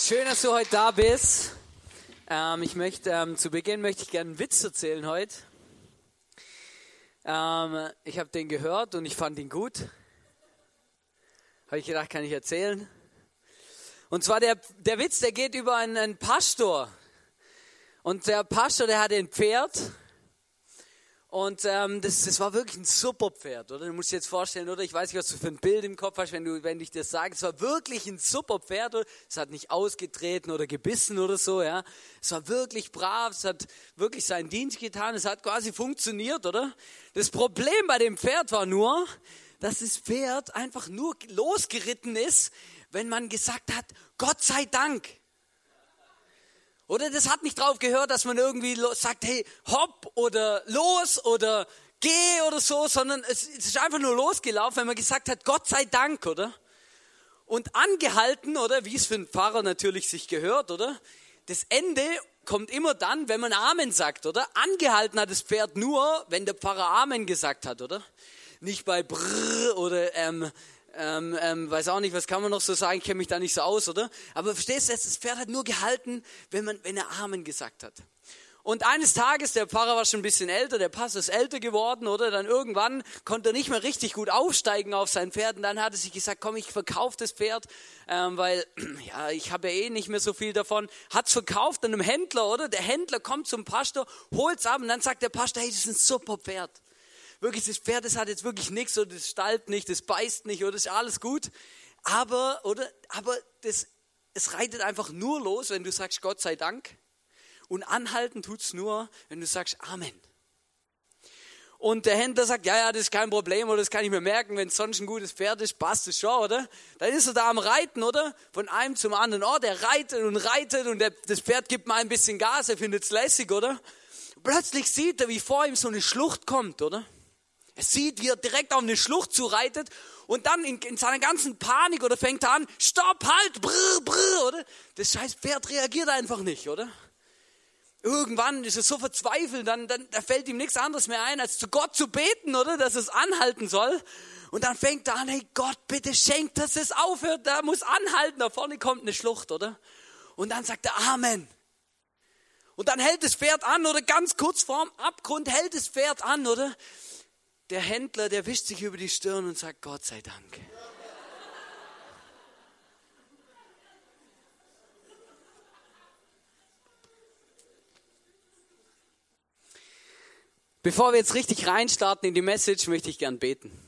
Schön, dass du heute da bist. Ähm, ich möchte ähm, zu Beginn möchte ich gerne einen Witz erzählen heute. Ähm, ich habe den gehört und ich fand ihn gut. Habe ich gedacht, kann ich erzählen. Und zwar der, der Witz, der geht über einen, einen Pastor. Und der Pastor, der hatte ein Pferd und ähm, das, das war wirklich ein super Pferd, oder? Du musst dir jetzt vorstellen, oder? Ich weiß nicht, was du für ein Bild im Kopf hast, wenn, du, wenn ich das sage. Es war wirklich ein super Pferd. Oder? Es hat nicht ausgetreten oder gebissen oder so, ja. Es war wirklich brav, es hat wirklich seinen Dienst getan, es hat quasi funktioniert, oder? Das Problem bei dem Pferd war nur, dass das Pferd einfach nur losgeritten ist, wenn man gesagt hat, Gott sei Dank. Oder das hat nicht drauf gehört, dass man irgendwie sagt, hey, hopp oder los oder geh oder so, sondern es, ist einfach nur losgelaufen, wenn man gesagt hat, Gott sei Dank, oder? Und angehalten, oder? Wie es für einen Pfarrer natürlich sich gehört, oder? Das Ende kommt immer dann, wenn man Amen sagt, oder? Angehalten hat das Pferd nur, wenn der Pfarrer Amen gesagt hat, oder? Nicht bei Brrr oder ähm, ähm, ähm, weiß auch nicht, was kann man noch so sagen, ich kenne mich da nicht so aus, oder? Aber verstehst du, das Pferd hat nur gehalten, wenn, man, wenn er Amen gesagt hat. Und eines Tages, der Pfarrer war schon ein bisschen älter, der Pastor ist älter geworden, oder? Dann irgendwann konnte er nicht mehr richtig gut aufsteigen auf sein Pferd. Und dann hat er sich gesagt, komm, ich verkaufe das Pferd, ähm, weil, ja, ich habe ja eh nicht mehr so viel davon. Hat's verkauft an einem Händler, oder? Der Händler kommt zum Pastor, holt's ab und dann sagt der Pastor, hey, das ist ein super Pferd wirklich, das Pferd, das hat jetzt wirklich nichts oder das stallt nicht, das beißt nicht oder das ist alles gut. Aber, oder, aber das, es reitet einfach nur los, wenn du sagst, Gott sei Dank. Und anhalten tut's nur, wenn du sagst, Amen. Und der Händler sagt, ja, ja, das ist kein Problem, oder das kann ich mir merken, wenn es sonst ein gutes Pferd ist, passt es schon, oder? Dann ist er da am Reiten, oder? Von einem zum anderen Ort, er reitet und reitet und der, das Pferd gibt mal ein bisschen Gas, er findet es lässig, oder? Plötzlich sieht er, wie vor ihm so eine Schlucht kommt, oder? Sieht, wie er direkt auf eine Schlucht zureitet und dann in, in seiner ganzen Panik oder fängt er an, stopp, halt, brr, brr, oder? Das scheiß Pferd reagiert einfach nicht, oder? Irgendwann ist er so verzweifelt, dann, dann da fällt ihm nichts anderes mehr ein, als zu Gott zu beten, oder? Dass es anhalten soll. Und dann fängt er an, hey Gott, bitte schenk, dass es aufhört, da muss anhalten, da vorne kommt eine Schlucht, oder? Und dann sagt er Amen. Und dann hält das Pferd an, oder ganz kurz vorm Abgrund hält das Pferd an, oder? Der Händler, der wischt sich über die Stirn und sagt, Gott sei Dank. Bevor wir jetzt richtig reinstarten in die Message, möchte ich gern beten.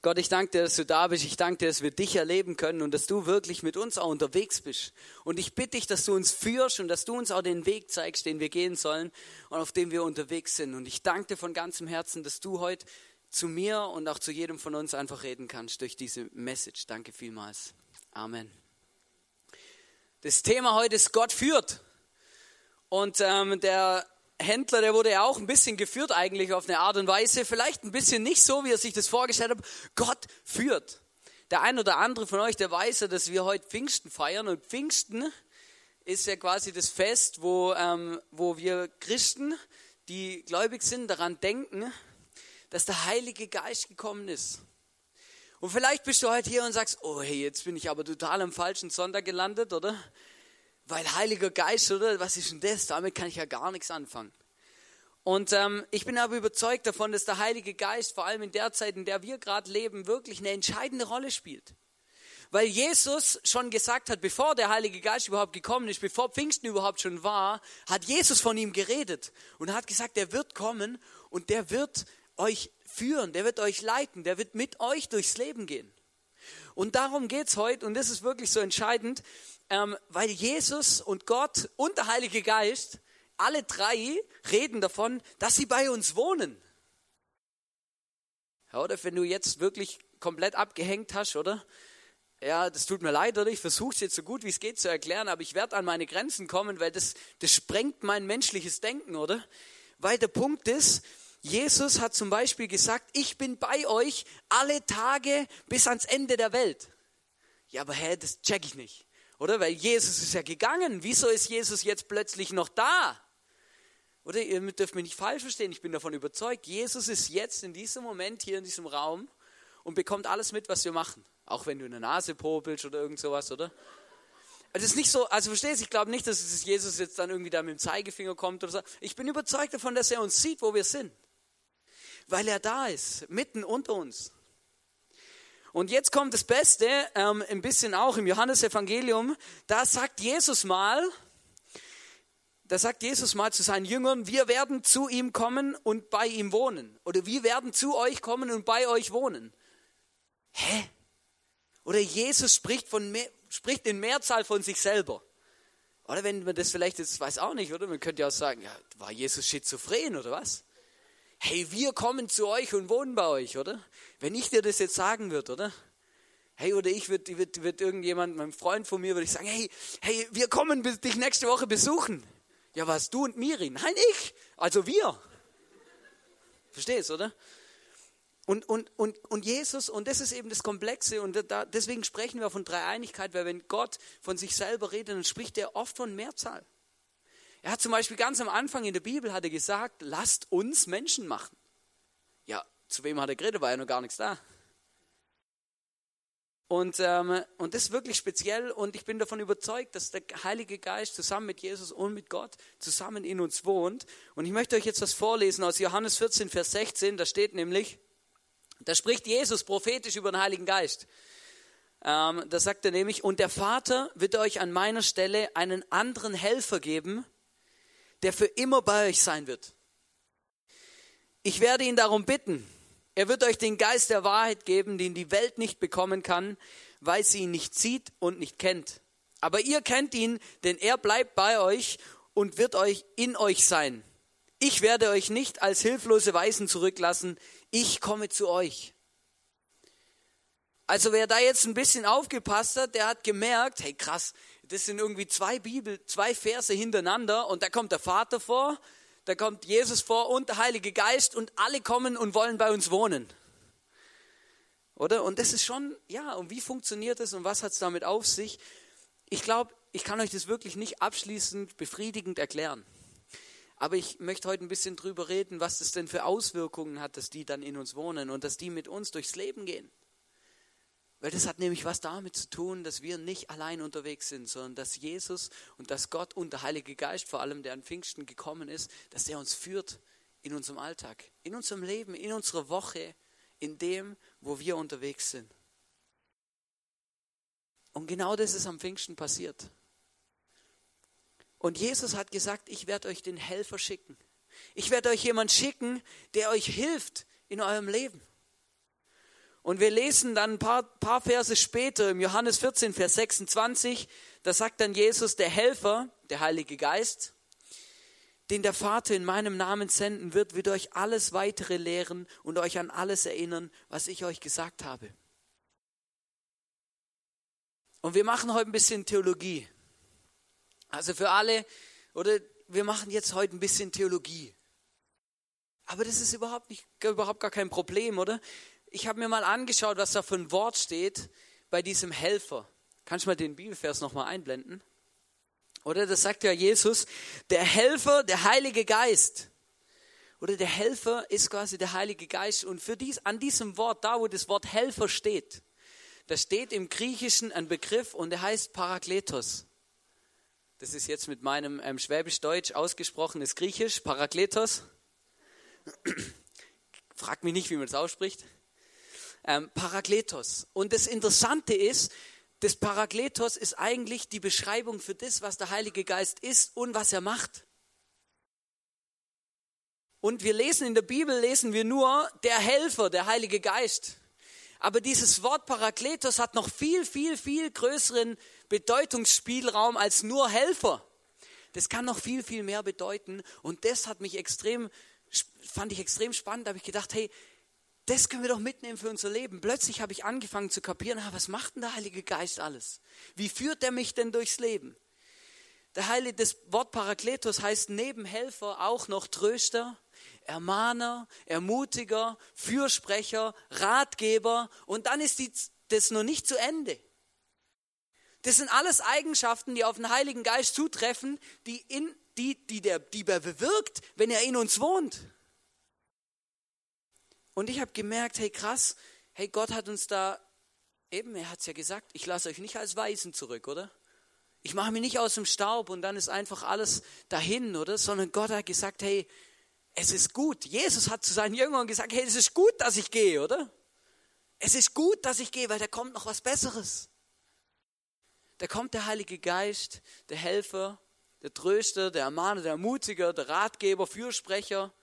Gott, ich danke dir, dass du da bist. Ich danke dir, dass wir dich erleben können und dass du wirklich mit uns auch unterwegs bist. Und ich bitte dich, dass du uns führst und dass du uns auch den Weg zeigst, den wir gehen sollen und auf dem wir unterwegs sind. Und ich danke dir von ganzem Herzen, dass du heute zu mir und auch zu jedem von uns einfach reden kannst durch diese Message. Danke vielmals. Amen. Das Thema heute ist Gott führt. Und ähm, der Händler, der wurde ja auch ein bisschen geführt eigentlich auf eine Art und Weise, vielleicht ein bisschen nicht so, wie er sich das vorgestellt hat. Gott führt. Der ein oder andere von euch, der weiß ja, dass wir heute Pfingsten feiern und Pfingsten ist ja quasi das Fest, wo, ähm, wo wir Christen, die gläubig sind, daran denken, dass der Heilige Geist gekommen ist. Und vielleicht bist du heute hier und sagst, oh hey, jetzt bin ich aber total am falschen Sonntag gelandet, oder? Weil Heiliger Geist, oder? Was ist denn das? Damit kann ich ja gar nichts anfangen. Und ähm, ich bin aber überzeugt davon, dass der Heilige Geist, vor allem in der Zeit, in der wir gerade leben, wirklich eine entscheidende Rolle spielt. Weil Jesus schon gesagt hat, bevor der Heilige Geist überhaupt gekommen ist, bevor Pfingsten überhaupt schon war, hat Jesus von ihm geredet und hat gesagt, er wird kommen und der wird euch führen, der wird euch leiten, der wird mit euch durchs Leben gehen. Und darum geht es heute und das ist wirklich so entscheidend, ähm, weil Jesus und Gott und der Heilige Geist, alle drei reden davon, dass sie bei uns wohnen. Ja, oder wenn du jetzt wirklich komplett abgehängt hast, oder? Ja, das tut mir leid, oder? Ich versuche es jetzt so gut wie es geht zu erklären, aber ich werde an meine Grenzen kommen, weil das, das sprengt mein menschliches Denken, oder? Weil der Punkt ist, Jesus hat zum Beispiel gesagt, ich bin bei euch alle Tage bis ans Ende der Welt. Ja, aber hä, das check ich nicht. Oder? Weil Jesus ist ja gegangen. Wieso ist Jesus jetzt plötzlich noch da? Oder ihr dürft mich nicht falsch verstehen, ich bin davon überzeugt, Jesus ist jetzt in diesem Moment hier in diesem Raum und bekommt alles mit, was wir machen. Auch wenn du in der Nase popelst oder irgend sowas, oder? Es ist nicht so, also verstehst du, ich glaube nicht, dass es Jesus jetzt dann irgendwie da mit dem Zeigefinger kommt oder so. Ich bin überzeugt davon, dass er uns sieht, wo wir sind. Weil er da ist, mitten unter uns. Und jetzt kommt das Beste, ähm, ein bisschen auch im Johannesevangelium. Da sagt Jesus mal, da sagt Jesus mal zu seinen Jüngern, wir werden zu ihm kommen und bei ihm wohnen. Oder wir werden zu euch kommen und bei euch wohnen. Hä? Oder Jesus spricht, von, spricht in Mehrzahl von sich selber. Oder wenn man das vielleicht jetzt weiß auch nicht, oder? Man könnte ja auch sagen, ja, war Jesus schizophren oder was? Hey, wir kommen zu euch und wohnen bei euch, oder? Wenn ich dir das jetzt sagen würde, oder? Hey, oder ich würde würd, würd irgendjemand, mein Freund von mir, würde ich sagen, hey, hey, wir kommen dich nächste Woche besuchen. Ja, was, du und Miri? Nein, ich. Also wir. Verstehst, oder? Und, und, und, und Jesus, und das ist eben das Komplexe, und da, deswegen sprechen wir von Dreieinigkeit, weil wenn Gott von sich selber redet, dann spricht er oft von Mehrzahl. Er hat zum Beispiel ganz am Anfang in der Bibel hat er gesagt, lasst uns Menschen machen. Ja, zu wem hat er geredet? War ja noch gar nichts da. Und, ähm, und das ist wirklich speziell und ich bin davon überzeugt, dass der Heilige Geist zusammen mit Jesus und mit Gott zusammen in uns wohnt. Und ich möchte euch jetzt was vorlesen aus Johannes 14, Vers 16. Da steht nämlich, da spricht Jesus prophetisch über den Heiligen Geist. Ähm, da sagt er nämlich, und der Vater wird euch an meiner Stelle einen anderen Helfer geben, der für immer bei euch sein wird. Ich werde ihn darum bitten, er wird euch den Geist der Wahrheit geben, den die Welt nicht bekommen kann, weil sie ihn nicht sieht und nicht kennt. Aber ihr kennt ihn, denn er bleibt bei euch und wird euch in euch sein. Ich werde euch nicht als hilflose Weisen zurücklassen, ich komme zu euch. Also wer da jetzt ein bisschen aufgepasst hat, der hat gemerkt, hey krass, das sind irgendwie zwei Bibel, zwei Verse hintereinander und da kommt der Vater vor, da kommt Jesus vor und der Heilige Geist und alle kommen und wollen bei uns wohnen. Oder? Und das ist schon, ja, und wie funktioniert das und was hat es damit auf sich? Ich glaube, ich kann euch das wirklich nicht abschließend befriedigend erklären. Aber ich möchte heute ein bisschen drüber reden, was das denn für Auswirkungen hat, dass die dann in uns wohnen und dass die mit uns durchs Leben gehen. Weil das hat nämlich was damit zu tun, dass wir nicht allein unterwegs sind, sondern dass Jesus und dass Gott und der Heilige Geist, vor allem der an Pfingsten gekommen ist, dass er uns führt in unserem Alltag, in unserem Leben, in unserer Woche, in dem, wo wir unterwegs sind. Und genau das ist am Pfingsten passiert. Und Jesus hat gesagt, ich werde euch den Helfer schicken. Ich werde euch jemand schicken, der euch hilft in eurem Leben. Und wir lesen dann ein paar, paar Verse später im Johannes 14, Vers 26, da sagt dann Jesus, der Helfer, der Heilige Geist, den der Vater in meinem Namen senden wird, wird euch alles weitere lehren und euch an alles erinnern, was ich euch gesagt habe. Und wir machen heute ein bisschen Theologie. Also für alle, oder wir machen jetzt heute ein bisschen Theologie. Aber das ist überhaupt, nicht, überhaupt gar kein Problem, oder? Ich habe mir mal angeschaut, was da für ein Wort steht bei diesem Helfer. Kannst du mal den Bibelvers nochmal einblenden? Oder das sagt ja Jesus, der Helfer, der Heilige Geist. Oder der Helfer ist quasi der Heilige Geist. Und für dies, an diesem Wort, da wo das Wort Helfer steht, da steht im Griechischen ein Begriff und der heißt Parakletos. Das ist jetzt mit meinem ähm, Schwäbisch-Deutsch ausgesprochenes Griechisch, Parakletos. Frag mich nicht, wie man das ausspricht ähm, Parakletos. Und das Interessante ist, das Parakletos ist eigentlich die Beschreibung für das, was der Heilige Geist ist und was er macht. Und wir lesen in der Bibel, lesen wir nur der Helfer, der Heilige Geist. Aber dieses Wort Parakletos hat noch viel, viel, viel größeren Bedeutungsspielraum als nur Helfer. Das kann noch viel, viel mehr bedeuten. Und das hat mich extrem, fand ich extrem spannend. Da habe ich gedacht, hey, das können wir doch mitnehmen für unser Leben. Plötzlich habe ich angefangen zu kapieren, ah, was macht denn der Heilige Geist alles? Wie führt er mich denn durchs Leben? Der Heilige, das Wort Parakletos heißt neben Helfer auch noch Tröster, Ermahner, Ermutiger, Fürsprecher, Ratgeber und dann ist die, das noch nicht zu Ende. Das sind alles Eigenschaften, die auf den Heiligen Geist zutreffen, die, in, die, die, der, die er bewirkt, wenn er in uns wohnt. Und ich habe gemerkt, hey krass, hey Gott hat uns da, eben, er hat es ja gesagt, ich lasse euch nicht als Weisen zurück, oder? Ich mache mich nicht aus dem Staub und dann ist einfach alles dahin, oder? Sondern Gott hat gesagt, hey, es ist gut. Jesus hat zu seinen Jüngern gesagt, hey, es ist gut, dass ich gehe, oder? Es ist gut, dass ich gehe, weil da kommt noch was Besseres. Da kommt der Heilige Geist, der Helfer, der Tröster, der Ermahner, der Ermutiger, der Ratgeber, Fürsprecher.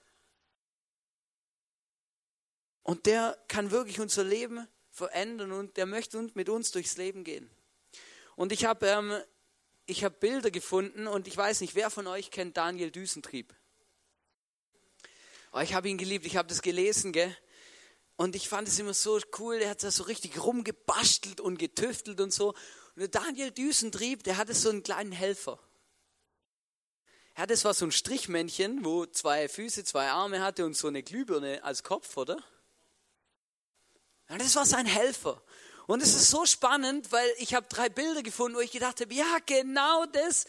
Und der kann wirklich unser Leben verändern und der möchte mit uns durchs Leben gehen. Und ich habe ähm, hab Bilder gefunden und ich weiß nicht, wer von euch kennt Daniel Düsentrieb? Oh, ich habe ihn geliebt, ich habe das gelesen, gell? Und ich fand es immer so cool, der hat da so richtig rumgebastelt und getüftelt und so. Und der Daniel Düsentrieb, der hatte so einen kleinen Helfer. Er hatte zwar so ein Strichmännchen, wo zwei Füße, zwei Arme hatte und so eine Glühbirne als Kopf, oder? Das war sein Helfer. Und es ist so spannend, weil ich habe drei Bilder gefunden, wo ich gedacht habe, ja, genau das,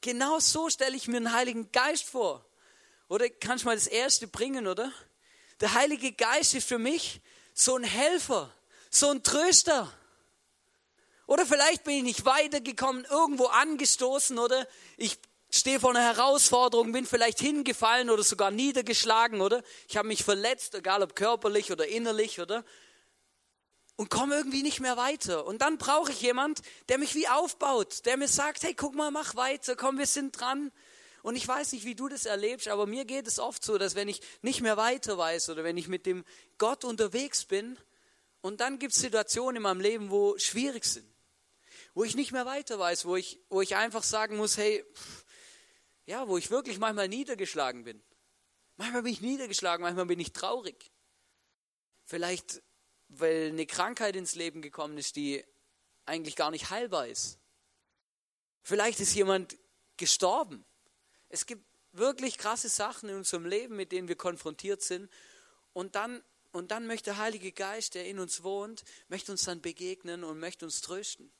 genau so stelle ich mir den Heiligen Geist vor. Oder kannst du mal das erste bringen, oder? Der Heilige Geist ist für mich so ein Helfer, so ein Tröster. Oder vielleicht bin ich nicht weitergekommen, irgendwo angestoßen oder ich stehe vor einer Herausforderung, bin vielleicht hingefallen oder sogar niedergeschlagen oder ich habe mich verletzt, egal ob körperlich oder innerlich oder und komme irgendwie nicht mehr weiter. Und dann brauche ich jemand, der mich wie aufbaut, der mir sagt, hey, guck mal, mach weiter, komm, wir sind dran. Und ich weiß nicht, wie du das erlebst, aber mir geht es oft so, dass wenn ich nicht mehr weiter weiß oder wenn ich mit dem Gott unterwegs bin und dann gibt es Situationen in meinem Leben, wo schwierig sind wo ich nicht mehr weiter weiß, wo ich, wo ich einfach sagen muss, hey, ja, wo ich wirklich manchmal niedergeschlagen bin. Manchmal bin ich niedergeschlagen, manchmal bin ich traurig. Vielleicht, weil eine Krankheit ins Leben gekommen ist, die eigentlich gar nicht heilbar ist. Vielleicht ist jemand gestorben. Es gibt wirklich krasse Sachen in unserem Leben, mit denen wir konfrontiert sind. Und dann, und dann möchte der Heilige Geist, der in uns wohnt, möchte uns dann begegnen und möchte uns trösten.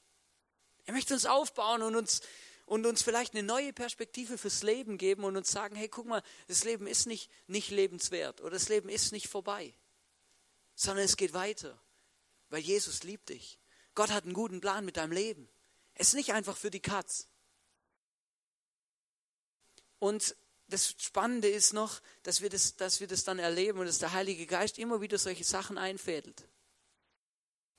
Er möchte uns aufbauen und uns, und uns vielleicht eine neue Perspektive fürs Leben geben und uns sagen, hey, guck mal, das Leben ist nicht, nicht lebenswert oder das Leben ist nicht vorbei, sondern es geht weiter, weil Jesus liebt dich. Gott hat einen guten Plan mit deinem Leben. Es ist nicht einfach für die Katz. Und das Spannende ist noch, dass wir das, dass wir das dann erleben und dass der Heilige Geist immer wieder solche Sachen einfädelt.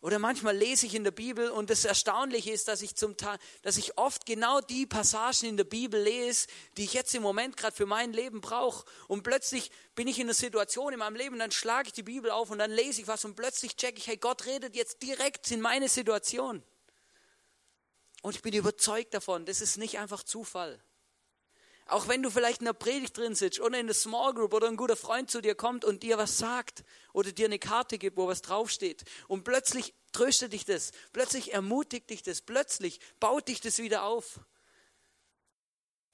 Oder manchmal lese ich in der Bibel und das Erstaunliche ist, dass ich, zum dass ich oft genau die Passagen in der Bibel lese, die ich jetzt im Moment gerade für mein Leben brauche. Und plötzlich bin ich in einer Situation in meinem Leben, dann schlage ich die Bibel auf und dann lese ich was und plötzlich checke ich, hey, Gott redet jetzt direkt in meine Situation. Und ich bin überzeugt davon, das ist nicht einfach Zufall. Auch wenn du vielleicht in der Predigt drin sitzt oder in der Small Group oder ein guter Freund zu dir kommt und dir was sagt oder dir eine Karte gibt, wo was draufsteht und plötzlich tröstet dich das, plötzlich ermutigt dich das, plötzlich baut dich das wieder auf,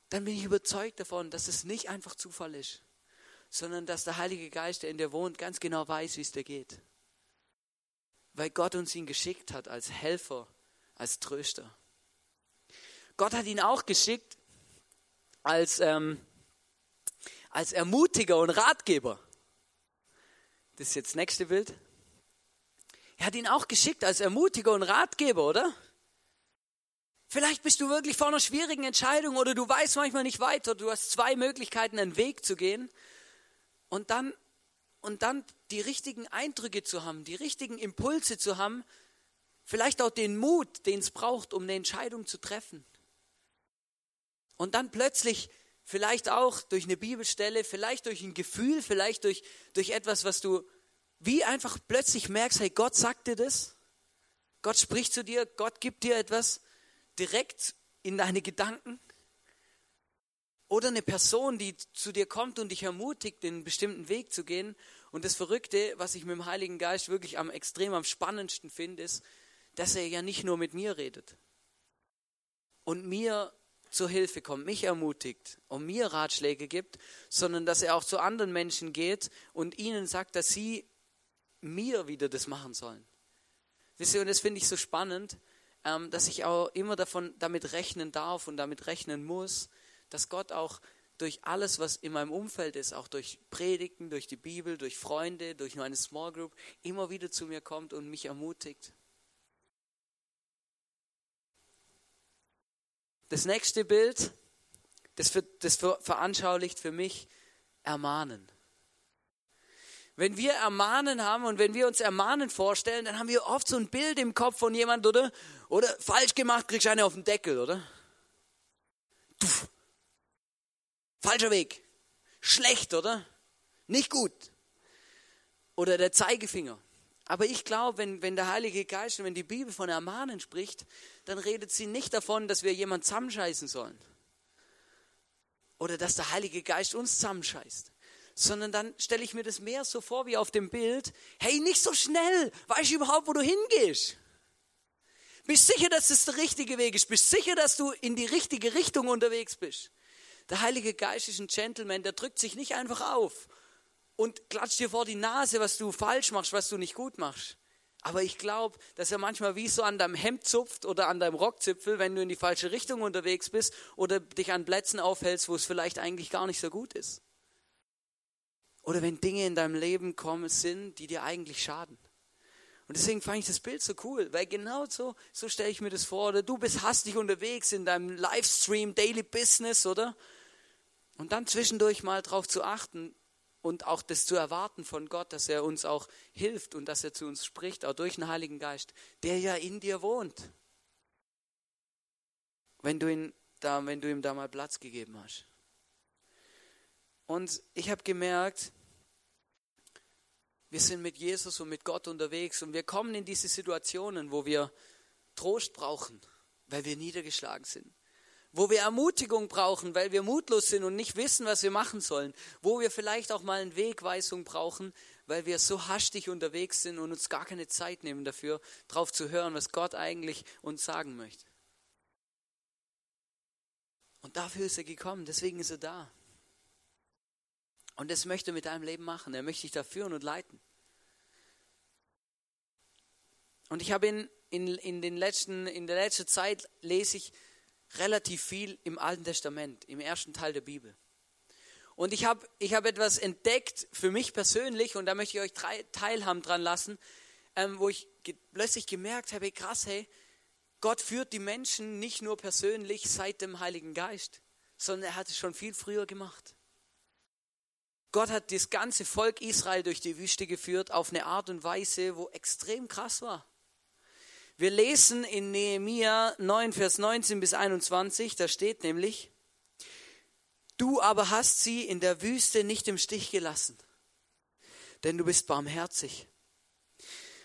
dann bin ich überzeugt davon, dass es nicht einfach Zufall ist, sondern dass der Heilige Geist, der in dir wohnt, ganz genau weiß, wie es dir geht. Weil Gott uns ihn geschickt hat als Helfer, als Tröster. Gott hat ihn auch geschickt, als, ähm, als Ermutiger und Ratgeber. Das ist jetzt das nächste Bild. Er hat ihn auch geschickt als Ermutiger und Ratgeber, oder? Vielleicht bist du wirklich vor einer schwierigen Entscheidung oder du weißt manchmal nicht weiter. Du hast zwei Möglichkeiten, einen Weg zu gehen und dann, und dann die richtigen Eindrücke zu haben, die richtigen Impulse zu haben, vielleicht auch den Mut, den es braucht, um eine Entscheidung zu treffen. Und dann plötzlich, vielleicht auch durch eine Bibelstelle, vielleicht durch ein Gefühl, vielleicht durch, durch etwas, was du wie einfach plötzlich merkst, hey, Gott sagt dir das. Gott spricht zu dir, Gott gibt dir etwas direkt in deine Gedanken. Oder eine Person, die zu dir kommt und dich ermutigt, den bestimmten Weg zu gehen. Und das Verrückte, was ich mit dem Heiligen Geist wirklich am extrem am spannendsten finde, ist, dass er ja nicht nur mit mir redet und mir zur Hilfe kommt, mich ermutigt und mir Ratschläge gibt, sondern dass er auch zu anderen Menschen geht und ihnen sagt, dass sie mir wieder das machen sollen. Wisst ihr, und das finde ich so spannend, ähm, dass ich auch immer davon, damit rechnen darf und damit rechnen muss, dass Gott auch durch alles, was in meinem Umfeld ist, auch durch Predigten, durch die Bibel, durch Freunde, durch meine Small Group, immer wieder zu mir kommt und mich ermutigt. Das nächste Bild, das, für, das für, veranschaulicht für mich Ermahnen. Wenn wir Ermahnen haben und wenn wir uns Ermahnen vorstellen, dann haben wir oft so ein Bild im Kopf von jemand, oder? Oder falsch gemacht, kriegst du eine auf den Deckel, oder? Tuff. Falscher Weg. Schlecht, oder? Nicht gut. Oder der Zeigefinger. Aber ich glaube, wenn, wenn der Heilige Geist und wenn die Bibel von Ermahnen spricht, dann redet sie nicht davon, dass wir jemand zusammenscheißen sollen. Oder dass der Heilige Geist uns zusammenscheißt. Sondern dann stelle ich mir das mehr so vor wie auf dem Bild. Hey, nicht so schnell. Weißt du überhaupt, wo du hingehst? Bist sicher, dass es der richtige Weg ist? Bist sicher, dass du in die richtige Richtung unterwegs bist? Der Heilige Geist ist ein Gentleman, der drückt sich nicht einfach auf und klatscht dir vor die Nase, was du falsch machst, was du nicht gut machst. Aber ich glaube, dass er manchmal wie so an deinem Hemd zupft oder an deinem Rockzipfel, wenn du in die falsche Richtung unterwegs bist oder dich an Plätzen aufhältst, wo es vielleicht eigentlich gar nicht so gut ist. Oder wenn Dinge in deinem Leben kommen sind, die dir eigentlich schaden. Und deswegen fand ich das Bild so cool, weil genau so, so stelle ich mir das vor. Oder du bist hastig unterwegs in deinem Livestream, Daily Business, oder? Und dann zwischendurch mal darauf zu achten und auch das zu erwarten von Gott, dass er uns auch hilft und dass er zu uns spricht, auch durch den Heiligen Geist, der ja in dir wohnt. Wenn du, ihn da, wenn du ihm da mal Platz gegeben hast. Und ich habe gemerkt, wir sind mit Jesus und mit Gott unterwegs und wir kommen in diese Situationen, wo wir Trost brauchen, weil wir niedergeschlagen sind wo wir Ermutigung brauchen, weil wir mutlos sind und nicht wissen, was wir machen sollen, wo wir vielleicht auch mal eine Wegweisung brauchen, weil wir so hastig unterwegs sind und uns gar keine Zeit nehmen dafür, drauf zu hören, was Gott eigentlich uns sagen möchte. Und dafür ist er gekommen, deswegen ist er da. Und das möchte er mit deinem Leben machen. Er möchte dich da führen und leiten. Und ich habe in, in, in, den letzten, in der letzten Zeit lese ich relativ viel im Alten Testament, im ersten Teil der Bibel. Und ich habe ich hab etwas entdeckt für mich persönlich, und da möchte ich euch drei teilhaben dran lassen, ähm, wo ich ge plötzlich gemerkt habe, krass, hey, Gott führt die Menschen nicht nur persönlich seit dem Heiligen Geist, sondern er hat es schon viel früher gemacht. Gott hat das ganze Volk Israel durch die Wüste geführt auf eine Art und Weise, wo extrem krass war. Wir lesen in Nehemia 9, Vers 19 bis 21, da steht nämlich, du aber hast sie in der Wüste nicht im Stich gelassen, denn du bist barmherzig.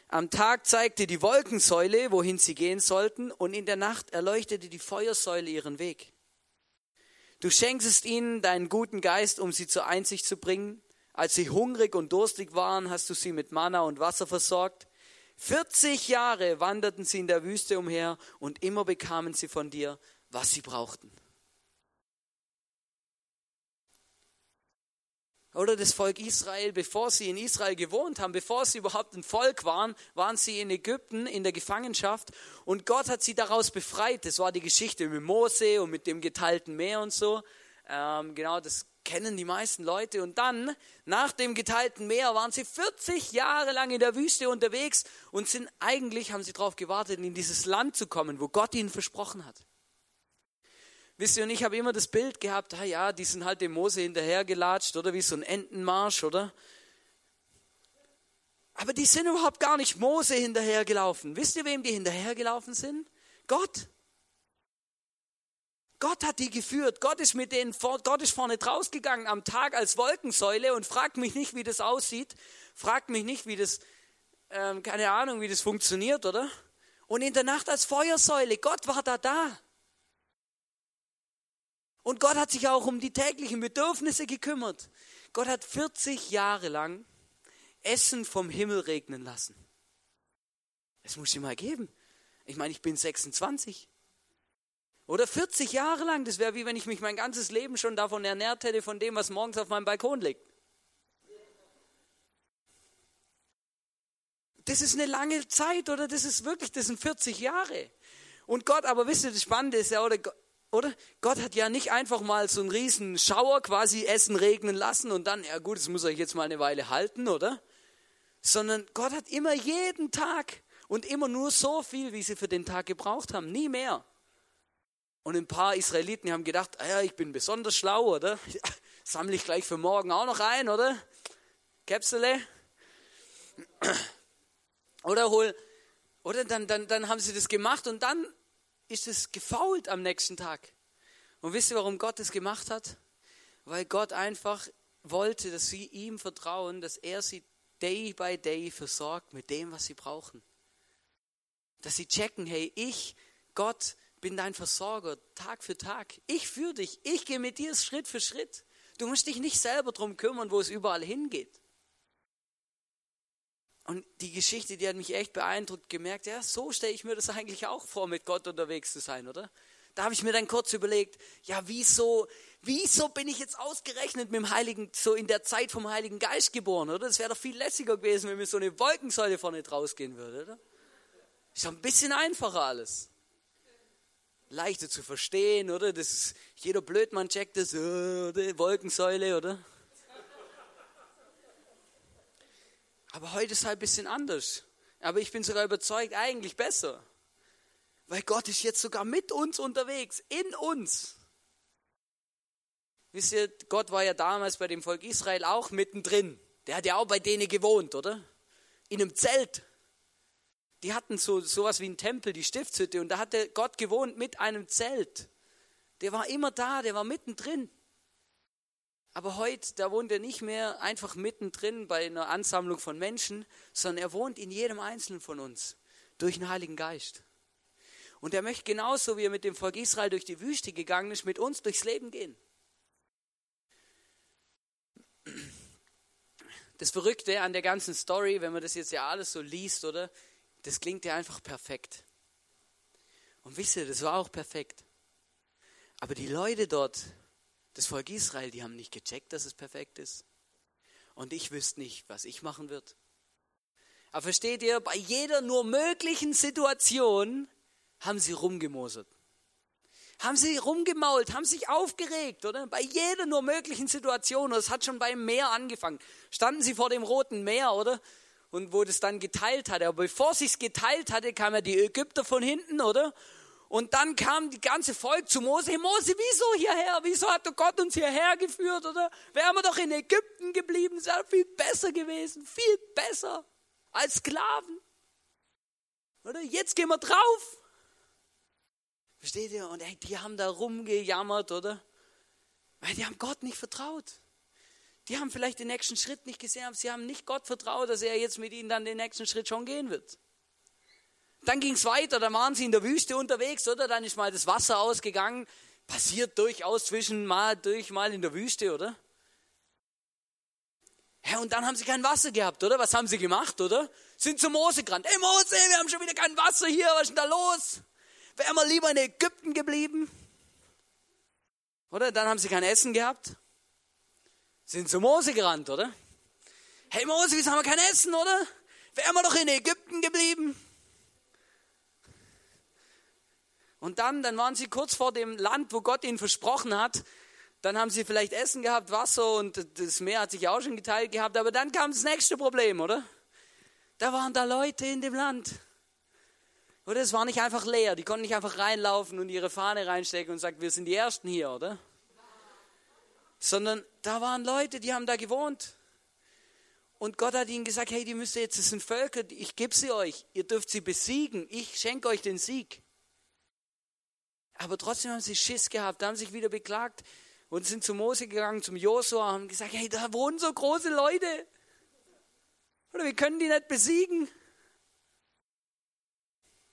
Am Tag zeigte die Wolkensäule, wohin sie gehen sollten, und in der Nacht erleuchtete die Feuersäule ihren Weg. Du schenkst ihnen deinen guten Geist, um sie zur Einsicht zu bringen. Als sie hungrig und durstig waren, hast du sie mit Manna und Wasser versorgt. 40 Jahre wanderten sie in der Wüste umher und immer bekamen sie von dir, was sie brauchten. Oder das Volk Israel, bevor sie in Israel gewohnt haben, bevor sie überhaupt ein Volk waren, waren sie in Ägypten in der Gefangenschaft und Gott hat sie daraus befreit. Das war die Geschichte mit Mose und mit dem geteilten Meer und so. Ähm, genau, das kennen die meisten Leute. Und dann, nach dem geteilten Meer, waren sie 40 Jahre lang in der Wüste unterwegs und sind eigentlich, haben sie darauf gewartet, in dieses Land zu kommen, wo Gott ihnen versprochen hat. Wisst ihr, und ich habe immer das Bild gehabt, ah ja, die sind halt dem Mose hinterhergelatscht, oder wie so ein Entenmarsch, oder? Aber die sind überhaupt gar nicht Mose hinterhergelaufen. Wisst ihr, wem die hinterhergelaufen sind? Gott. Gott hat die geführt. Gott ist mit denen Gott ist vorne draus gegangen am Tag als Wolkensäule und fragt mich nicht, wie das aussieht. Fragt mich nicht, wie das, ähm, keine Ahnung, wie das funktioniert, oder? Und in der Nacht als Feuersäule. Gott war da da. Und Gott hat sich auch um die täglichen Bedürfnisse gekümmert. Gott hat 40 Jahre lang Essen vom Himmel regnen lassen. Das muss ich mal geben. Ich meine, ich bin 26. Oder 40 Jahre lang, das wäre wie wenn ich mich mein ganzes Leben schon davon ernährt hätte, von dem, was morgens auf meinem Balkon liegt. Das ist eine lange Zeit, oder? Das ist wirklich, das sind 40 Jahre. Und Gott, aber wisst ihr, das Spannende ist ja, oder, oder? Gott hat ja nicht einfach mal so einen riesen Schauer quasi Essen regnen lassen und dann, ja gut, das muss euch jetzt mal eine Weile halten, oder? Sondern Gott hat immer jeden Tag und immer nur so viel, wie sie für den Tag gebraucht haben, nie mehr. Und ein paar Israeliten haben gedacht, ah ja, ich bin besonders schlau, oder? Sammle ich gleich für morgen auch noch ein, oder? Käpsele. Oder hol, oder dann, dann, dann haben sie das gemacht und dann ist es gefault am nächsten Tag. Und wisst ihr, warum Gott das gemacht hat? Weil Gott einfach wollte, dass sie ihm vertrauen, dass er sie day by day versorgt mit dem, was sie brauchen. Dass sie checken, hey, ich, Gott, bin dein Versorger Tag für Tag. Ich führe dich. Ich gehe mit dir Schritt für Schritt. Du musst dich nicht selber darum kümmern, wo es überall hingeht. Und die Geschichte, die hat mich echt beeindruckt, gemerkt, ja, so stelle ich mir das eigentlich auch vor, mit Gott unterwegs zu sein, oder? Da habe ich mir dann kurz überlegt, ja, wieso, wieso bin ich jetzt ausgerechnet mit dem Heiligen, so in der Zeit vom Heiligen Geist geboren, oder? Das wäre doch viel lässiger gewesen, wenn mir so eine Wolkensäule vorne draus gehen würde, oder? Ist doch ein bisschen einfacher alles. Leichter zu verstehen, oder? Das ist, jeder Blödmann checkt das, oder? Wolkensäule, oder? Aber heute ist halt ein bisschen anders. Aber ich bin sogar überzeugt, eigentlich besser. Weil Gott ist jetzt sogar mit uns unterwegs, in uns. Wisst ihr, Gott war ja damals bei dem Volk Israel auch mittendrin. Der hat ja auch bei denen gewohnt, oder? In einem Zelt. Die hatten so sowas wie einen Tempel, die Stiftshütte, und da hatte Gott gewohnt mit einem Zelt. Der war immer da, der war mittendrin. Aber heute, da wohnt er nicht mehr einfach mittendrin bei einer Ansammlung von Menschen, sondern er wohnt in jedem Einzelnen von uns durch den Heiligen Geist. Und er möchte genauso, wie er mit dem Volk Israel durch die Wüste gegangen ist, mit uns durchs Leben gehen. Das Verrückte an der ganzen Story, wenn man das jetzt ja alles so liest, oder? Das klingt ja einfach perfekt. Und wisst ihr, das war auch perfekt. Aber die Leute dort, das Volk Israel, die haben nicht gecheckt, dass es perfekt ist. Und ich wüsste nicht, was ich machen wird. Aber versteht ihr, bei jeder nur möglichen Situation haben sie rumgemosert. Haben sie rumgemault, haben sich aufgeregt, oder? Bei jeder nur möglichen Situation. Es hat schon beim Meer angefangen. Standen sie vor dem Roten Meer, oder? Und wo das dann geteilt hatte. Aber bevor sie es geteilt hatte, kamen ja die Ägypter von hinten, oder? Und dann kam die ganze Volk zu Mose. Hey Mose, wieso hierher? Wieso hat Gott uns hierher geführt? Oder wären wir doch in Ägypten geblieben? Es wäre viel besser gewesen. Viel besser als Sklaven. Oder jetzt gehen wir drauf. Versteht ihr? Und ey, die haben da rumgejammert, oder? Weil die haben Gott nicht vertraut. Die haben vielleicht den nächsten Schritt nicht gesehen, aber sie haben nicht Gott vertraut, dass er jetzt mit ihnen dann den nächsten Schritt schon gehen wird. Dann ging es weiter, dann waren sie in der Wüste unterwegs, oder? Dann ist mal das Wasser ausgegangen. Passiert durchaus zwischen mal durch mal in der Wüste, oder? Ja, und dann haben sie kein Wasser gehabt, oder? Was haben sie gemacht, oder? Sind zu Mose gerannt. Ey Mose, wir haben schon wieder kein Wasser hier, was ist denn da los? Wären wir lieber in Ägypten geblieben? Oder? Dann haben sie kein Essen gehabt. Sind zu Mose gerannt, oder? Hey Mose, wieso haben wir kein Essen, oder? Wären wir doch in Ägypten geblieben? Und dann, dann waren sie kurz vor dem Land, wo Gott ihnen versprochen hat. Dann haben sie vielleicht Essen gehabt, Wasser und das Meer hat sich auch schon geteilt gehabt. Aber dann kam das nächste Problem, oder? Da waren da Leute in dem Land. Oder es war nicht einfach leer. Die konnten nicht einfach reinlaufen und ihre Fahne reinstecken und sagen, wir sind die Ersten hier, oder? Sondern da waren Leute, die haben da gewohnt. Und Gott hat ihnen gesagt, hey, die müsst ihr jetzt, das sind Völker, ich gebe sie euch. Ihr dürft sie besiegen. Ich schenke euch den Sieg. Aber trotzdem haben sie Schiss gehabt, haben sich wieder beklagt und sind zu Mose gegangen, zum Josua, haben gesagt, hey, da wohnen so große Leute. Oder wir können die nicht besiegen.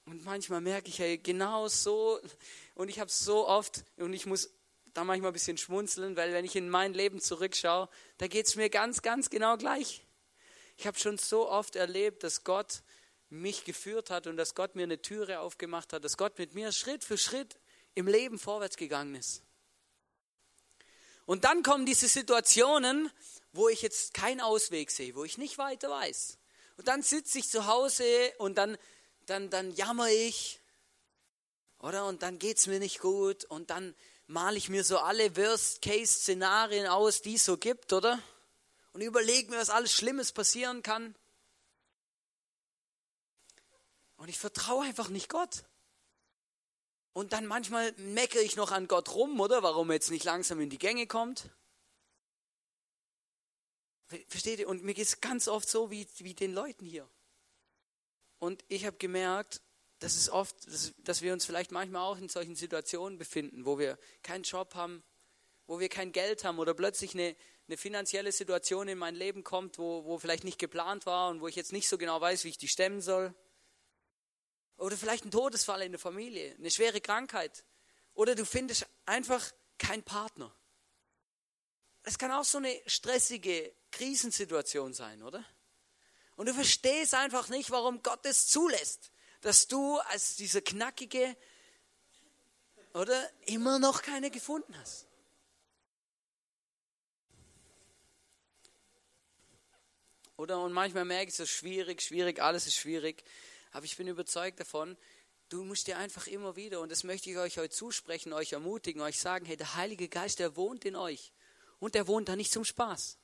Und manchmal merke ich, hey, genau so, und ich habe es so oft, und ich muss da manchmal ein bisschen schmunzeln, weil wenn ich in mein Leben zurückschaue, da geht es mir ganz, ganz genau gleich. Ich habe schon so oft erlebt, dass Gott mich geführt hat und dass Gott mir eine Türe aufgemacht hat, dass Gott mit mir Schritt für Schritt im Leben vorwärts gegangen ist. Und dann kommen diese Situationen, wo ich jetzt keinen Ausweg sehe, wo ich nicht weiter weiß. Und dann sitze ich zu Hause und dann, dann, dann jammer ich, oder? Und dann geht es mir nicht gut und dann male ich mir so alle Worst-Case-Szenarien aus, die es so gibt, oder? Und überlege mir, was alles Schlimmes passieren kann. Und ich vertraue einfach nicht Gott. Und dann manchmal meckere ich noch an Gott rum, oder? Warum er jetzt nicht langsam in die Gänge kommt. Versteht ihr? Und mir geht es ganz oft so wie, wie den Leuten hier. Und ich habe gemerkt, dass es oft, dass wir uns vielleicht manchmal auch in solchen Situationen befinden, wo wir keinen Job haben, wo wir kein Geld haben oder plötzlich eine, eine finanzielle Situation in mein Leben kommt, wo, wo vielleicht nicht geplant war und wo ich jetzt nicht so genau weiß, wie ich die stemmen soll. Oder vielleicht ein Todesfall in der Familie, eine schwere Krankheit. Oder du findest einfach keinen Partner. Es kann auch so eine stressige Krisensituation sein, oder? Und du verstehst einfach nicht, warum Gott es zulässt, dass du als dieser knackige, oder immer noch keine gefunden hast. Oder und manchmal merke ich so schwierig, schwierig, alles ist schwierig. Aber ich bin überzeugt davon, du musst dir einfach immer wieder, und das möchte ich euch heute zusprechen, euch ermutigen, euch sagen, hey, der Heilige Geist, der wohnt in euch. Und der wohnt da nicht zum Spaß,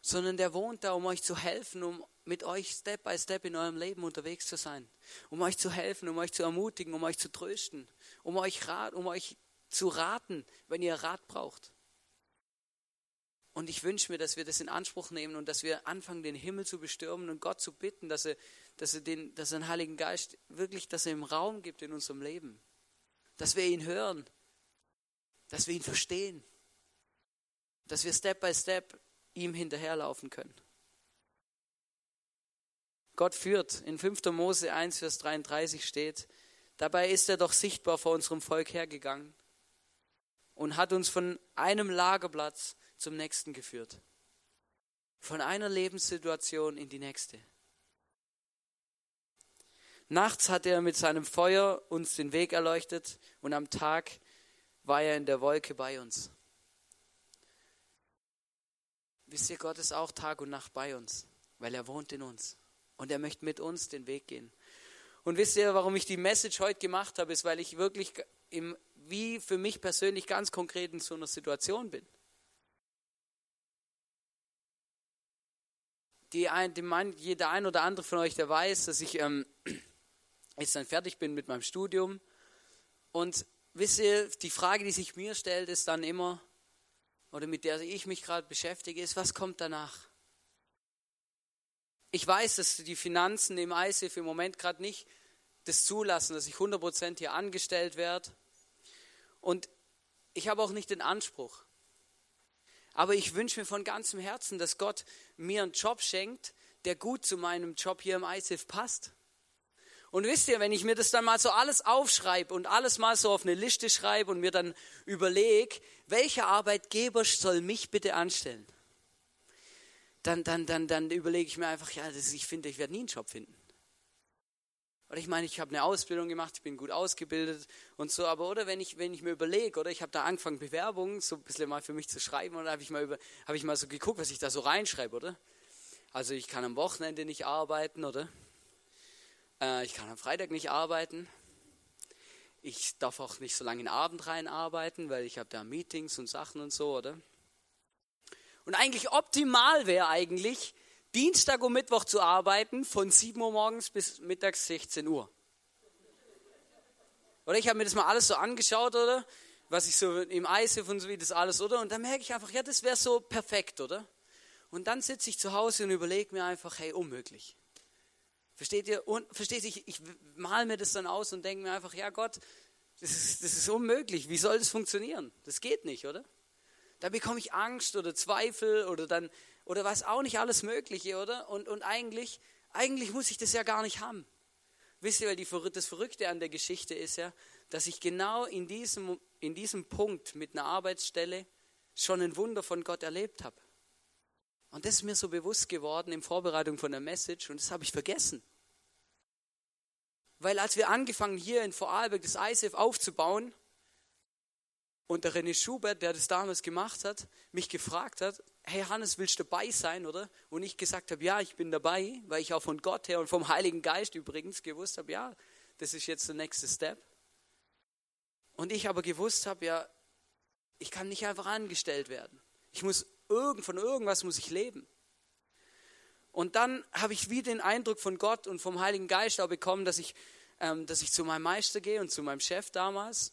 sondern der wohnt da, um euch zu helfen, um mit euch Step by Step in eurem Leben unterwegs zu sein, um euch zu helfen, um euch zu ermutigen, um euch zu trösten, um euch, rat, um euch zu raten, wenn ihr Rat braucht. Und ich wünsche mir, dass wir das in Anspruch nehmen und dass wir anfangen, den Himmel zu bestürmen und Gott zu bitten, dass er, dass er, den, dass er den Heiligen Geist wirklich, dass er ihm Raum gibt in unserem Leben. Dass wir ihn hören, dass wir ihn verstehen, dass wir Step by Step ihm hinterherlaufen können. Gott führt. In 5. Mose 1, Vers 33 steht, dabei ist er doch sichtbar vor unserem Volk hergegangen und hat uns von einem Lagerplatz zum nächsten geführt. Von einer Lebenssituation in die nächste. Nachts hat er mit seinem Feuer uns den Weg erleuchtet und am Tag war er in der Wolke bei uns. Wisst ihr, Gott ist auch Tag und Nacht bei uns, weil er wohnt in uns und er möchte mit uns den Weg gehen. Und wisst ihr, warum ich die Message heute gemacht habe, ist, weil ich wirklich im, wie für mich persönlich ganz konkret in so einer Situation bin. die ein, die mein, jeder ein oder andere von euch, der weiß, dass ich ähm, jetzt dann fertig bin mit meinem Studium. Und wisst ihr, die Frage, die sich mir stellt, ist dann immer, oder mit der ich mich gerade beschäftige, ist, was kommt danach? Ich weiß, dass die Finanzen im ISIF im Moment gerade nicht das zulassen, dass ich 100% hier angestellt werde. Und ich habe auch nicht den Anspruch. Aber ich wünsche mir von ganzem Herzen, dass Gott mir einen Job schenkt, der gut zu meinem Job hier im ISIF passt. Und wisst ihr, wenn ich mir das dann mal so alles aufschreibe und alles mal so auf eine Liste schreibe und mir dann überlege, welcher Arbeitgeber soll mich bitte anstellen, dann, dann, dann, dann überlege ich mir einfach, ja, das, ich finde, ich werde nie einen Job finden. Oder ich meine, ich habe eine Ausbildung gemacht, ich bin gut ausgebildet und so, aber oder wenn ich, wenn ich mir überlege, oder ich habe da angefangen, Bewerbungen so ein bisschen mal für mich zu schreiben, da habe ich, mal hab ich mal so geguckt, was ich da so reinschreibe, oder? Also ich kann am Wochenende nicht arbeiten, oder? Äh, ich kann am Freitag nicht arbeiten. Ich darf auch nicht so lange in den Abend rein arbeiten, weil ich habe da Meetings und Sachen und so, oder? Und eigentlich optimal wäre eigentlich, Dienstag und Mittwoch zu arbeiten, von 7 Uhr morgens bis mittags 16 Uhr. Oder ich habe mir das mal alles so angeschaut, oder? Was ich so im Eishof und so wie das alles, oder? Und dann merke ich einfach, ja, das wäre so perfekt, oder? Und dann sitze ich zu Hause und überlege mir einfach, hey, unmöglich. Versteht ihr? Und, versteht ihr? Ich, mal mir das dann aus und denke mir einfach, ja Gott, das ist, das ist unmöglich. Wie soll das funktionieren? Das geht nicht, oder? Da bekomme ich Angst oder Zweifel oder dann oder was auch nicht alles Mögliche, oder? Und, und eigentlich, eigentlich muss ich das ja gar nicht haben. Wisst ihr, weil die, das Verrückte an der Geschichte ist ja, dass ich genau in diesem, in diesem Punkt mit einer Arbeitsstelle schon ein Wunder von Gott erlebt habe. Und das ist mir so bewusst geworden in Vorbereitung von der Message und das habe ich vergessen. Weil als wir angefangen hier in Vorarlberg das ISF aufzubauen, und der René Schubert, der das damals gemacht hat, mich gefragt hat, hey Hannes, willst du dabei sein, oder? Und ich gesagt habe, ja, ich bin dabei, weil ich auch von Gott her und vom Heiligen Geist übrigens gewusst habe, ja, das ist jetzt der nächste Step. Und ich aber gewusst habe, ja, ich kann nicht einfach angestellt werden. Ich muss irgend, von irgendwas muss ich leben. Und dann habe ich wieder den Eindruck von Gott und vom Heiligen Geist auch bekommen, dass ich ähm, dass ich zu meinem Meister gehe und zu meinem Chef damals.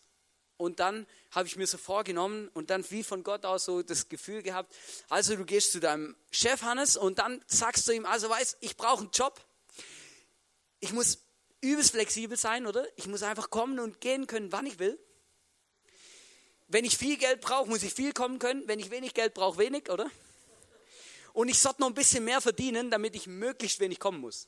Und dann habe ich mir so vorgenommen und dann wie von Gott aus so das Gefühl gehabt, also du gehst zu deinem Chef Hannes und dann sagst du ihm, also weißt, ich brauche einen Job. Ich muss übelst flexibel sein, oder? Ich muss einfach kommen und gehen können, wann ich will. Wenn ich viel Geld brauche, muss ich viel kommen können. Wenn ich wenig Geld brauche, wenig, oder? Und ich sollte noch ein bisschen mehr verdienen, damit ich möglichst wenig kommen muss.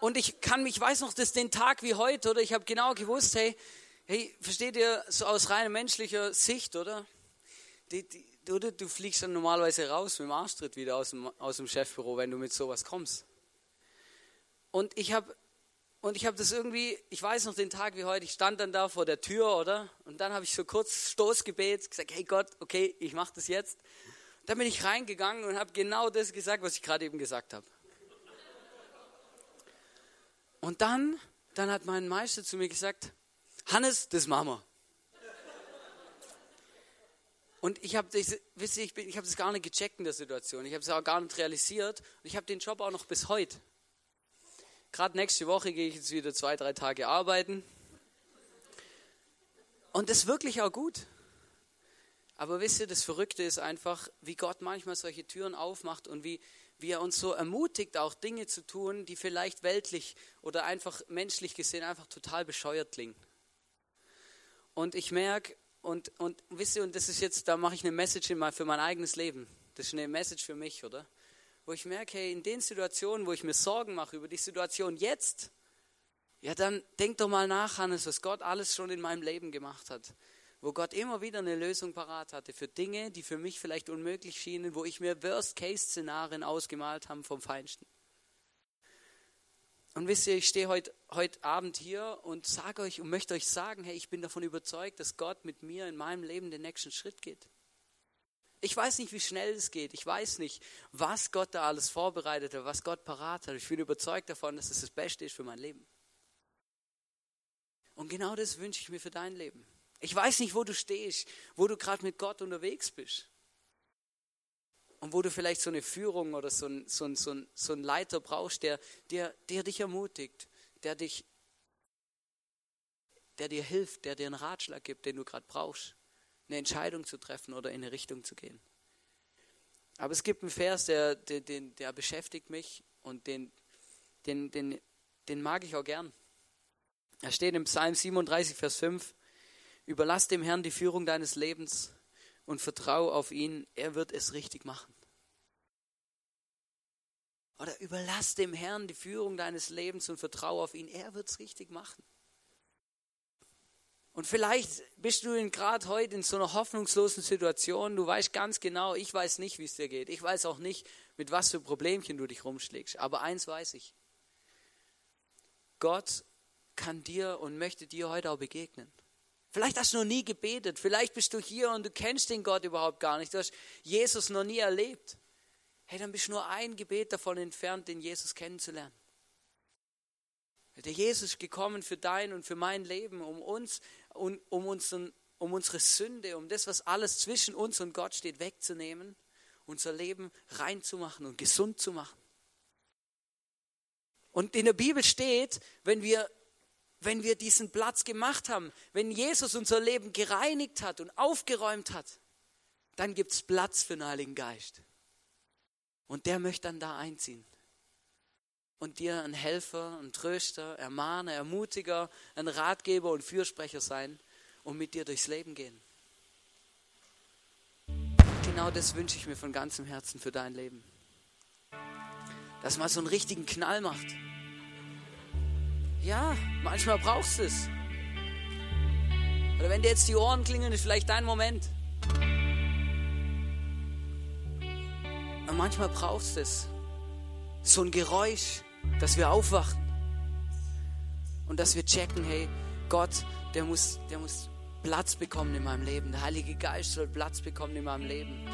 Und ich kann mich, weiß noch, das den Tag wie heute, oder? Ich habe genau gewusst, hey, hey, versteht ihr, so aus rein menschlicher Sicht, oder? Die, die, oder du fliegst dann normalerweise raus mit dem Arschtritt wieder aus dem, aus dem Chefbüro, wenn du mit sowas kommst. Und ich habe und ich habe das irgendwie, ich weiß noch den Tag wie heute, ich stand dann da vor der Tür, oder? Und dann habe ich so kurz Stoßgebet gesagt, hey Gott, okay, ich mache das jetzt. Dann bin ich reingegangen und habe genau das gesagt, was ich gerade eben gesagt habe. Und dann, dann hat mein Meister zu mir gesagt, Hannes, das machen wir. Und ich habe ihr, ich, ich habe das gar nicht gecheckt in der Situation. Ich habe es auch gar nicht realisiert. Und ich habe den Job auch noch bis heute. Gerade nächste Woche gehe ich jetzt wieder zwei, drei Tage arbeiten. Und das ist wirklich auch gut. Aber wisst ihr, das Verrückte ist einfach, wie Gott manchmal solche Türen aufmacht und wie, wie er uns so ermutigt, auch Dinge zu tun, die vielleicht weltlich oder einfach menschlich gesehen einfach total bescheuert klingen. Und ich merke, und, und wisst ihr, und das ist jetzt, da mache ich eine Message für mein eigenes Leben. Das ist eine Message für mich, oder? Wo ich merke, hey, in den Situationen, wo ich mir Sorgen mache über die Situation jetzt, ja, dann denk doch mal nach, Hannes, was Gott alles schon in meinem Leben gemacht hat wo Gott immer wieder eine Lösung parat hatte für Dinge, die für mich vielleicht unmöglich schienen, wo ich mir Worst-Case-Szenarien ausgemalt habe vom Feinsten. Und wisst ihr, ich stehe heute, heute Abend hier und sage euch und möchte euch sagen, hey, ich bin davon überzeugt, dass Gott mit mir in meinem Leben den nächsten Schritt geht. Ich weiß nicht, wie schnell es geht. Ich weiß nicht, was Gott da alles vorbereitet hat, was Gott parat hat. Ich bin überzeugt davon, dass es das Beste ist für mein Leben. Und genau das wünsche ich mir für dein Leben. Ich weiß nicht, wo du stehst, wo du gerade mit Gott unterwegs bist. Und wo du vielleicht so eine Führung oder so ein, so so ein, so ein Leiter brauchst, der, der, der dich ermutigt, der, dich, der dir hilft, der dir einen Ratschlag gibt, den du gerade brauchst, eine Entscheidung zu treffen oder in eine Richtung zu gehen. Aber es gibt einen Vers, der, der, der, der beschäftigt mich und den, den, den, den mag ich auch gern. Er steht im Psalm 37, Vers 5. Überlass dem Herrn die Führung deines Lebens und vertraue auf ihn, er wird es richtig machen. Oder überlass dem Herrn die Führung deines Lebens und vertraue auf ihn, er wird es richtig machen. Und vielleicht bist du gerade heute in so einer hoffnungslosen Situation. Du weißt ganz genau, ich weiß nicht, wie es dir geht. Ich weiß auch nicht, mit was für Problemchen du dich rumschlägst. Aber eins weiß ich. Gott kann dir und möchte dir heute auch begegnen. Vielleicht hast du noch nie gebetet. Vielleicht bist du hier und du kennst den Gott überhaupt gar nicht. Du hast Jesus noch nie erlebt. Hey, dann bist du nur ein Gebet davon entfernt, den Jesus kennenzulernen. Der Jesus ist gekommen für dein und für mein Leben, um uns, um, um, uns, um unsere Sünde, um das, was alles zwischen uns und Gott steht, wegzunehmen, unser Leben reinzumachen und gesund zu machen. Und in der Bibel steht, wenn wir wenn wir diesen Platz gemacht haben, wenn Jesus unser Leben gereinigt hat und aufgeräumt hat, dann gibt es Platz für den Heiligen Geist. Und der möchte dann da einziehen. Und dir ein Helfer, ein Tröster, Ermahner, Ermutiger, ein Ratgeber und Fürsprecher sein und mit dir durchs Leben gehen. Genau das wünsche ich mir von ganzem Herzen für dein Leben. Dass man so einen richtigen Knall macht ja, manchmal brauchst du es. Oder wenn dir jetzt die Ohren klingeln, ist vielleicht dein Moment. Und manchmal brauchst du es. So ein Geräusch, dass wir aufwachen. Und dass wir checken, hey, Gott, der muss, der muss Platz bekommen in meinem Leben. Der Heilige Geist soll Platz bekommen in meinem Leben.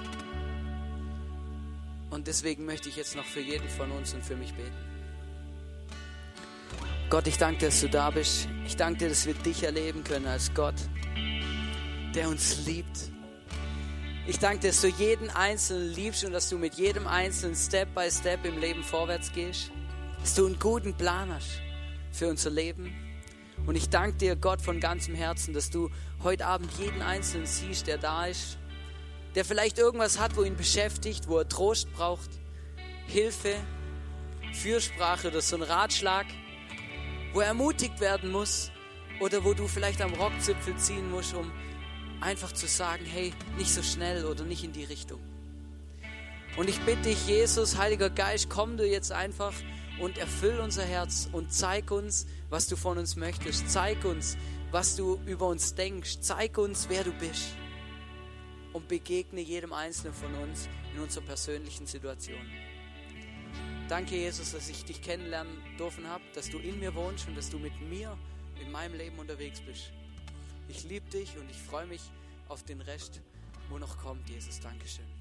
Und deswegen möchte ich jetzt noch für jeden von uns und für mich beten. Gott, ich danke dir, dass du da bist. Ich danke dir, dass wir dich erleben können als Gott, der uns liebt, Ich danke dir, dass du jeden Einzelnen liebst und dass du mit jedem Einzelnen Step by Step im Leben vorwärts gehst. Dass du einen guten Plan hast für unser Leben. Und ich danke dir, Gott, von ganzem Herzen, dass du heute Abend jeden Einzelnen siehst, der da ist, der vielleicht irgendwas hat, wo ihn beschäftigt, wo er Trost braucht, Hilfe, Fürsprache oder so ein Ratschlag, wo er ermutigt werden muss oder wo du vielleicht am Rockzipfel ziehen musst, um einfach zu sagen, hey, nicht so schnell oder nicht in die Richtung. Und ich bitte dich, Jesus, Heiliger Geist, komm du jetzt einfach und erfüll unser Herz und zeig uns, was du von uns möchtest. Zeig uns, was du über uns denkst. Zeig uns, wer du bist. Und begegne jedem Einzelnen von uns in unserer persönlichen Situation. Danke, Jesus, dass ich dich kennenlernen dürfen habe, dass du in mir wohnst und dass du mit mir in meinem Leben unterwegs bist. Ich liebe dich und ich freue mich auf den Rest, wo noch kommt, Jesus. Dankeschön.